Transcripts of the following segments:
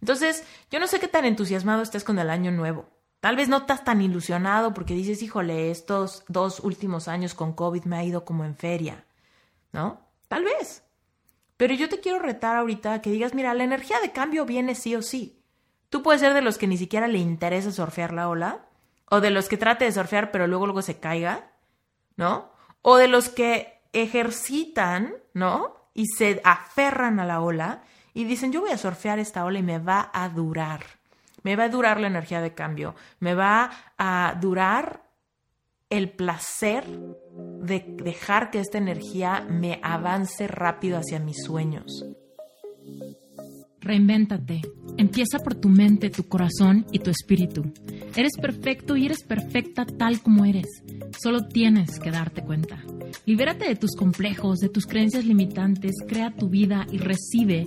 Entonces, yo no sé qué tan entusiasmado estés con el año nuevo. Tal vez no estás tan ilusionado porque dices, híjole, estos dos últimos años con COVID me ha ido como en feria, ¿no? Tal vez. Pero yo te quiero retar ahorita que digas, mira, la energía de cambio viene sí o sí. Tú puedes ser de los que ni siquiera le interesa surfear la ola, o de los que trate de surfear pero luego luego se caiga, ¿no? O de los que ejercitan, ¿no? Y se aferran a la ola y dicen, yo voy a surfear esta ola y me va a durar. Me va a durar la energía de cambio. Me va a durar el placer de dejar que esta energía me avance rápido hacia mis sueños. Reinvéntate. Empieza por tu mente, tu corazón y tu espíritu. Eres perfecto y eres perfecta tal como eres. Solo tienes que darte cuenta. Libérate de tus complejos, de tus creencias limitantes, crea tu vida y recibe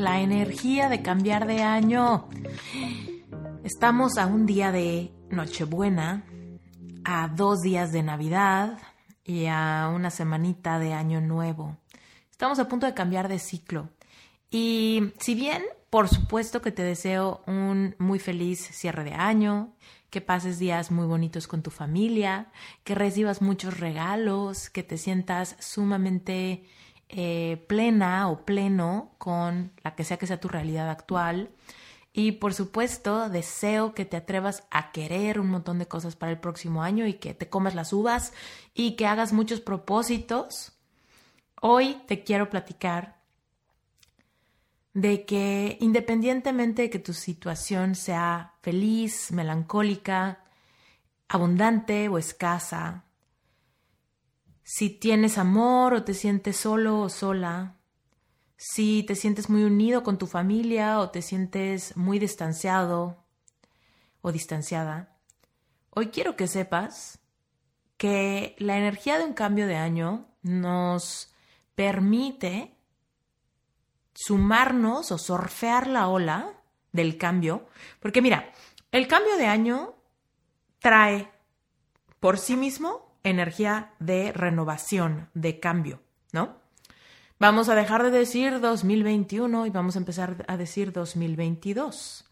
La energía de cambiar de año. Estamos a un día de Nochebuena, a dos días de Navidad y a una semanita de Año Nuevo. Estamos a punto de cambiar de ciclo. Y si bien, por supuesto que te deseo un muy feliz cierre de año, que pases días muy bonitos con tu familia, que recibas muchos regalos, que te sientas sumamente eh, plena o pleno con la que sea que sea tu realidad actual, y por supuesto, deseo que te atrevas a querer un montón de cosas para el próximo año y que te comas las uvas y que hagas muchos propósitos. Hoy te quiero platicar de que independientemente de que tu situación sea feliz, melancólica, abundante o escasa, si tienes amor o te sientes solo o sola, si te sientes muy unido con tu familia o te sientes muy distanciado o distanciada, hoy quiero que sepas que la energía de un cambio de año nos permite sumarnos o surfear la ola del cambio, porque mira, el cambio de año trae por sí mismo energía de renovación, de cambio, ¿no? Vamos a dejar de decir 2021 y vamos a empezar a decir 2022.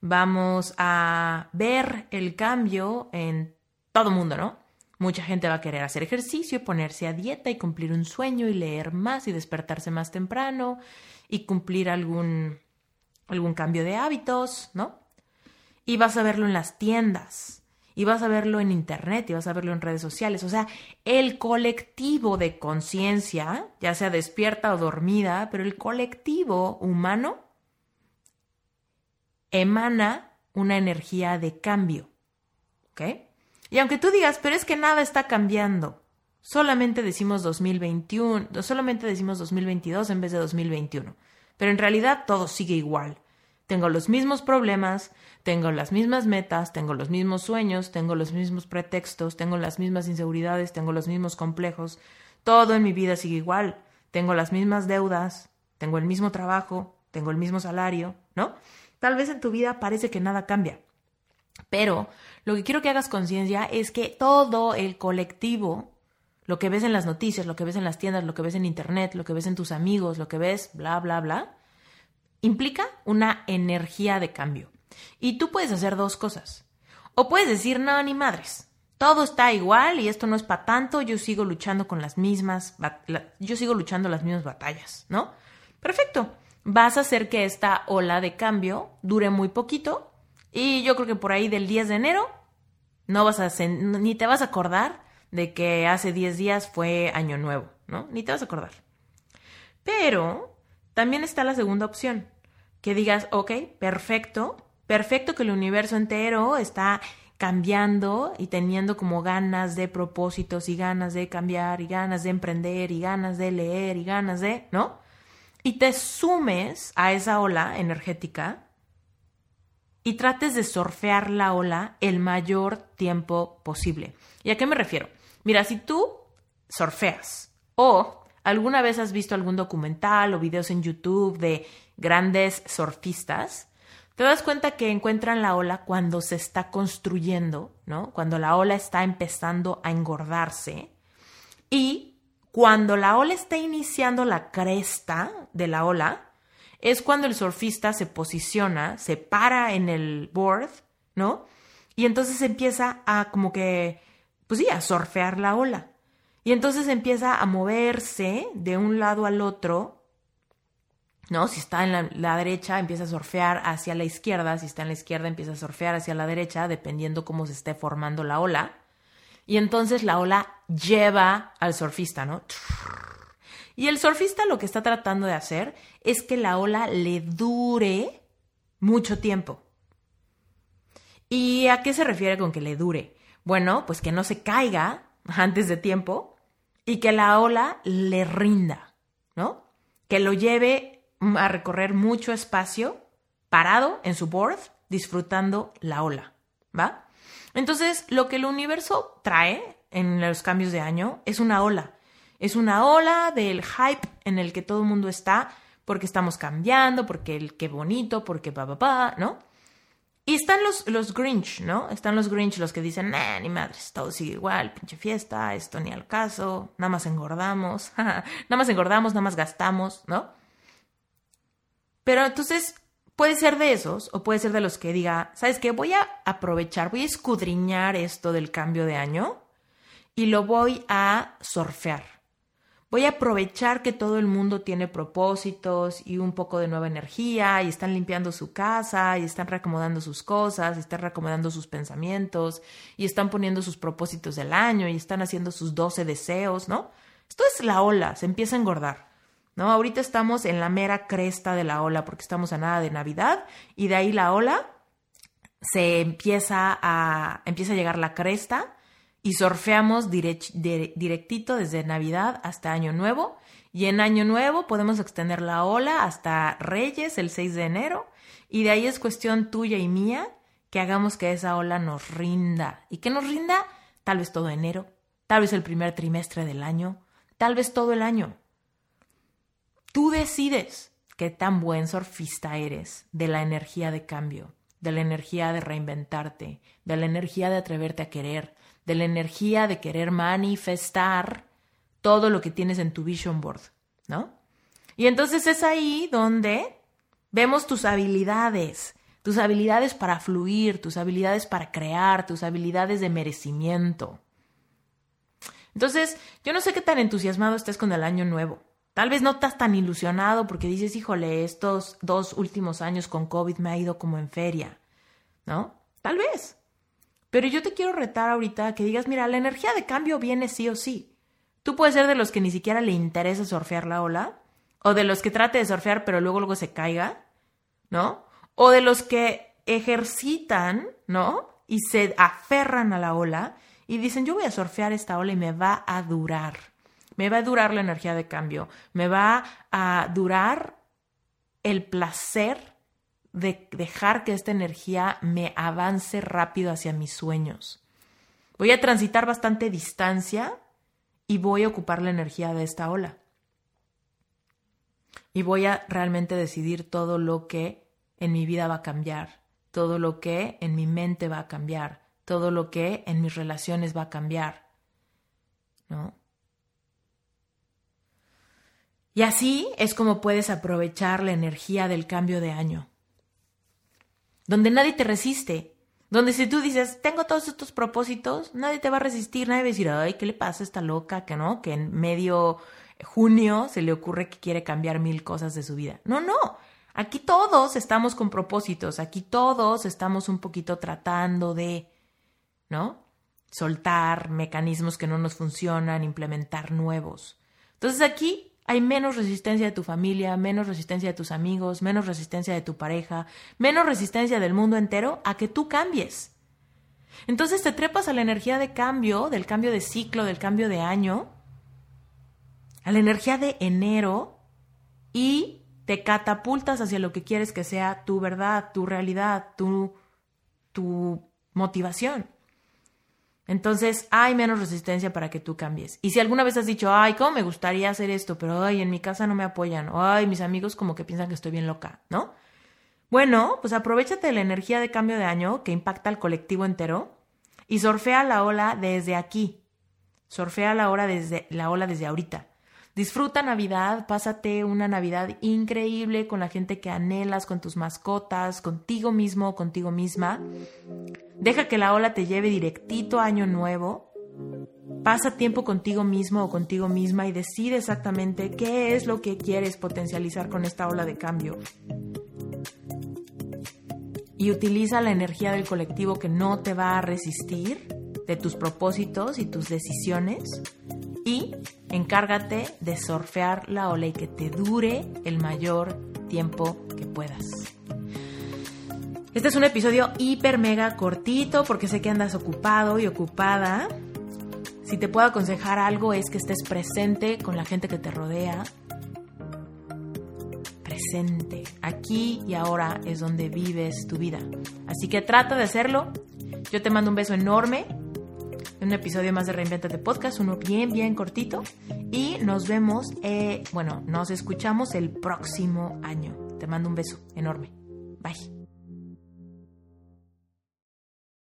Vamos a ver el cambio en todo el mundo, ¿no? Mucha gente va a querer hacer ejercicio, ponerse a dieta y cumplir un sueño y leer más y despertarse más temprano y cumplir algún, algún cambio de hábitos, ¿no? Y vas a verlo en las tiendas y vas a verlo en internet y vas a verlo en redes sociales. O sea, el colectivo de conciencia, ya sea despierta o dormida, pero el colectivo humano emana una energía de cambio. ¿Ok? Y aunque tú digas, pero es que nada está cambiando, solamente decimos 2021, solamente decimos 2022 en vez de 2021. Pero en realidad todo sigue igual. Tengo los mismos problemas, tengo las mismas metas, tengo los mismos sueños, tengo los mismos pretextos, tengo las mismas inseguridades, tengo los mismos complejos. Todo en mi vida sigue igual. Tengo las mismas deudas, tengo el mismo trabajo, tengo el mismo salario, ¿no? Tal vez en tu vida parece que nada cambia. Pero lo que quiero que hagas conciencia es que todo el colectivo, lo que ves en las noticias, lo que ves en las tiendas, lo que ves en internet, lo que ves en tus amigos, lo que ves, bla, bla, bla, implica una energía de cambio. Y tú puedes hacer dos cosas. O puedes decir, no, ni madres. Todo está igual y esto no es para tanto, yo sigo luchando con las mismas, yo sigo luchando las mismas batallas, ¿no? Perfecto. Vas a hacer que esta ola de cambio dure muy poquito y yo creo que por ahí del 10 de enero no vas a ni te vas a acordar de que hace 10 días fue año nuevo, ¿no? Ni te vas a acordar. Pero también está la segunda opción, que digas, ok, perfecto, perfecto que el universo entero está cambiando y teniendo como ganas de propósitos y ganas de cambiar y ganas de emprender y ganas de leer y ganas de, ¿no? y te sumes a esa ola energética y trates de surfear la ola el mayor tiempo posible. ¿Y a qué me refiero? Mira, si tú surfeas o alguna vez has visto algún documental o videos en YouTube de grandes surfistas, te das cuenta que encuentran la ola cuando se está construyendo, ¿no? Cuando la ola está empezando a engordarse y cuando la ola está iniciando la cresta de la ola, es cuando el surfista se posiciona, se para en el board, ¿no? Y entonces empieza a como que, pues sí, a surfear la ola. Y entonces empieza a moverse de un lado al otro, ¿no? Si está en la, derecha, empieza a surfear hacia la izquierda, si está en la izquierda, empieza a surfear hacia la derecha, dependiendo cómo se esté formando la ola. Y entonces la ola lleva al surfista, ¿no? Y el surfista lo que está tratando de hacer es que la ola le dure mucho tiempo. ¿Y a qué se refiere con que le dure? Bueno, pues que no se caiga antes de tiempo y que la ola le rinda, ¿no? Que lo lleve a recorrer mucho espacio parado en su board, disfrutando la ola, ¿va? Entonces, lo que el universo trae en los cambios de año es una ola es una ola del hype en el que todo el mundo está porque estamos cambiando, porque el qué bonito, porque pa, pa, pa, ¿no? Y están los, los Grinch, ¿no? Están los Grinch los que dicen, nah, ni madres, todo sigue igual, pinche fiesta, esto ni al caso, nada más engordamos, nada más engordamos, nada más gastamos, ¿no? Pero entonces puede ser de esos o puede ser de los que diga, ¿sabes qué? Voy a aprovechar, voy a escudriñar esto del cambio de año y lo voy a surfear. Voy a aprovechar que todo el mundo tiene propósitos y un poco de nueva energía y están limpiando su casa y están reacomodando sus cosas y están reacomodando sus pensamientos y están poniendo sus propósitos del año y están haciendo sus 12 deseos, ¿no? Esto es la ola, se empieza a engordar. ¿No? Ahorita estamos en la mera cresta de la ola porque estamos a nada de Navidad y de ahí la ola se empieza a empieza a llegar la cresta y surfeamos directito desde Navidad hasta Año Nuevo. Y en Año Nuevo podemos extender la ola hasta Reyes el 6 de enero. Y de ahí es cuestión tuya y mía que hagamos que esa ola nos rinda. ¿Y que nos rinda? Tal vez todo enero, tal vez el primer trimestre del año, tal vez todo el año. Tú decides qué tan buen surfista eres de la energía de cambio, de la energía de reinventarte, de la energía de atreverte a querer, de la energía de querer manifestar todo lo que tienes en tu vision board, ¿no? Y entonces es ahí donde vemos tus habilidades, tus habilidades para fluir, tus habilidades para crear, tus habilidades de merecimiento. Entonces, yo no sé qué tan entusiasmado estés con el año nuevo. Tal vez no estás tan ilusionado porque dices, híjole, estos dos últimos años con COVID me ha ido como en feria, ¿no? Tal vez. Pero yo te quiero retar ahorita que digas, mira, la energía de cambio viene sí o sí. Tú puedes ser de los que ni siquiera le interesa surfear la ola, o de los que trate de surfear pero luego luego se caiga, ¿no? O de los que ejercitan, ¿no? Y se aferran a la ola y dicen, yo voy a surfear esta ola y me va a durar. Me va a durar la energía de cambio. Me va a durar el placer de dejar que esta energía me avance rápido hacia mis sueños. Voy a transitar bastante distancia y voy a ocupar la energía de esta ola. Y voy a realmente decidir todo lo que en mi vida va a cambiar, todo lo que en mi mente va a cambiar, todo lo que en mis relaciones va a cambiar. ¿No? Y así es como puedes aprovechar la energía del cambio de año donde nadie te resiste, donde si tú dices, tengo todos estos propósitos, nadie te va a resistir, nadie va a decir, ay, ¿qué le pasa a esta loca que no? Que en medio junio se le ocurre que quiere cambiar mil cosas de su vida. No, no. Aquí todos estamos con propósitos, aquí todos estamos un poquito tratando de, ¿no? Soltar mecanismos que no nos funcionan, implementar nuevos. Entonces aquí hay menos resistencia de tu familia, menos resistencia de tus amigos, menos resistencia de tu pareja, menos resistencia del mundo entero a que tú cambies. Entonces te trepas a la energía de cambio, del cambio de ciclo, del cambio de año, a la energía de enero, y te catapultas hacia lo que quieres que sea tu verdad, tu realidad, tu, tu motivación. Entonces hay menos resistencia para que tú cambies. Y si alguna vez has dicho, ay, ¿cómo me gustaría hacer esto? Pero, ay, en mi casa no me apoyan. O, ay, mis amigos como que piensan que estoy bien loca, ¿no? Bueno, pues aprovechate de la energía de cambio de año que impacta al colectivo entero y surfea la ola desde aquí. Surfea la, ola desde, la ola desde ahorita. Disfruta Navidad, pásate una Navidad increíble con la gente que anhelas, con tus mascotas, contigo mismo, contigo misma. Deja que la ola te lleve directito a Año Nuevo. Pasa tiempo contigo mismo o contigo misma y decide exactamente qué es lo que quieres potencializar con esta ola de cambio. Y utiliza la energía del colectivo que no te va a resistir, de tus propósitos y tus decisiones. Y Encárgate de surfear la ola y que te dure el mayor tiempo que puedas. Este es un episodio hiper mega cortito porque sé que andas ocupado y ocupada. Si te puedo aconsejar algo es que estés presente con la gente que te rodea. Presente. Aquí y ahora es donde vives tu vida. Así que trata de hacerlo. Yo te mando un beso enorme un episodio más de Reinventate Podcast, uno bien, bien cortito. Y nos vemos, eh, bueno, nos escuchamos el próximo año. Te mando un beso enorme. Bye.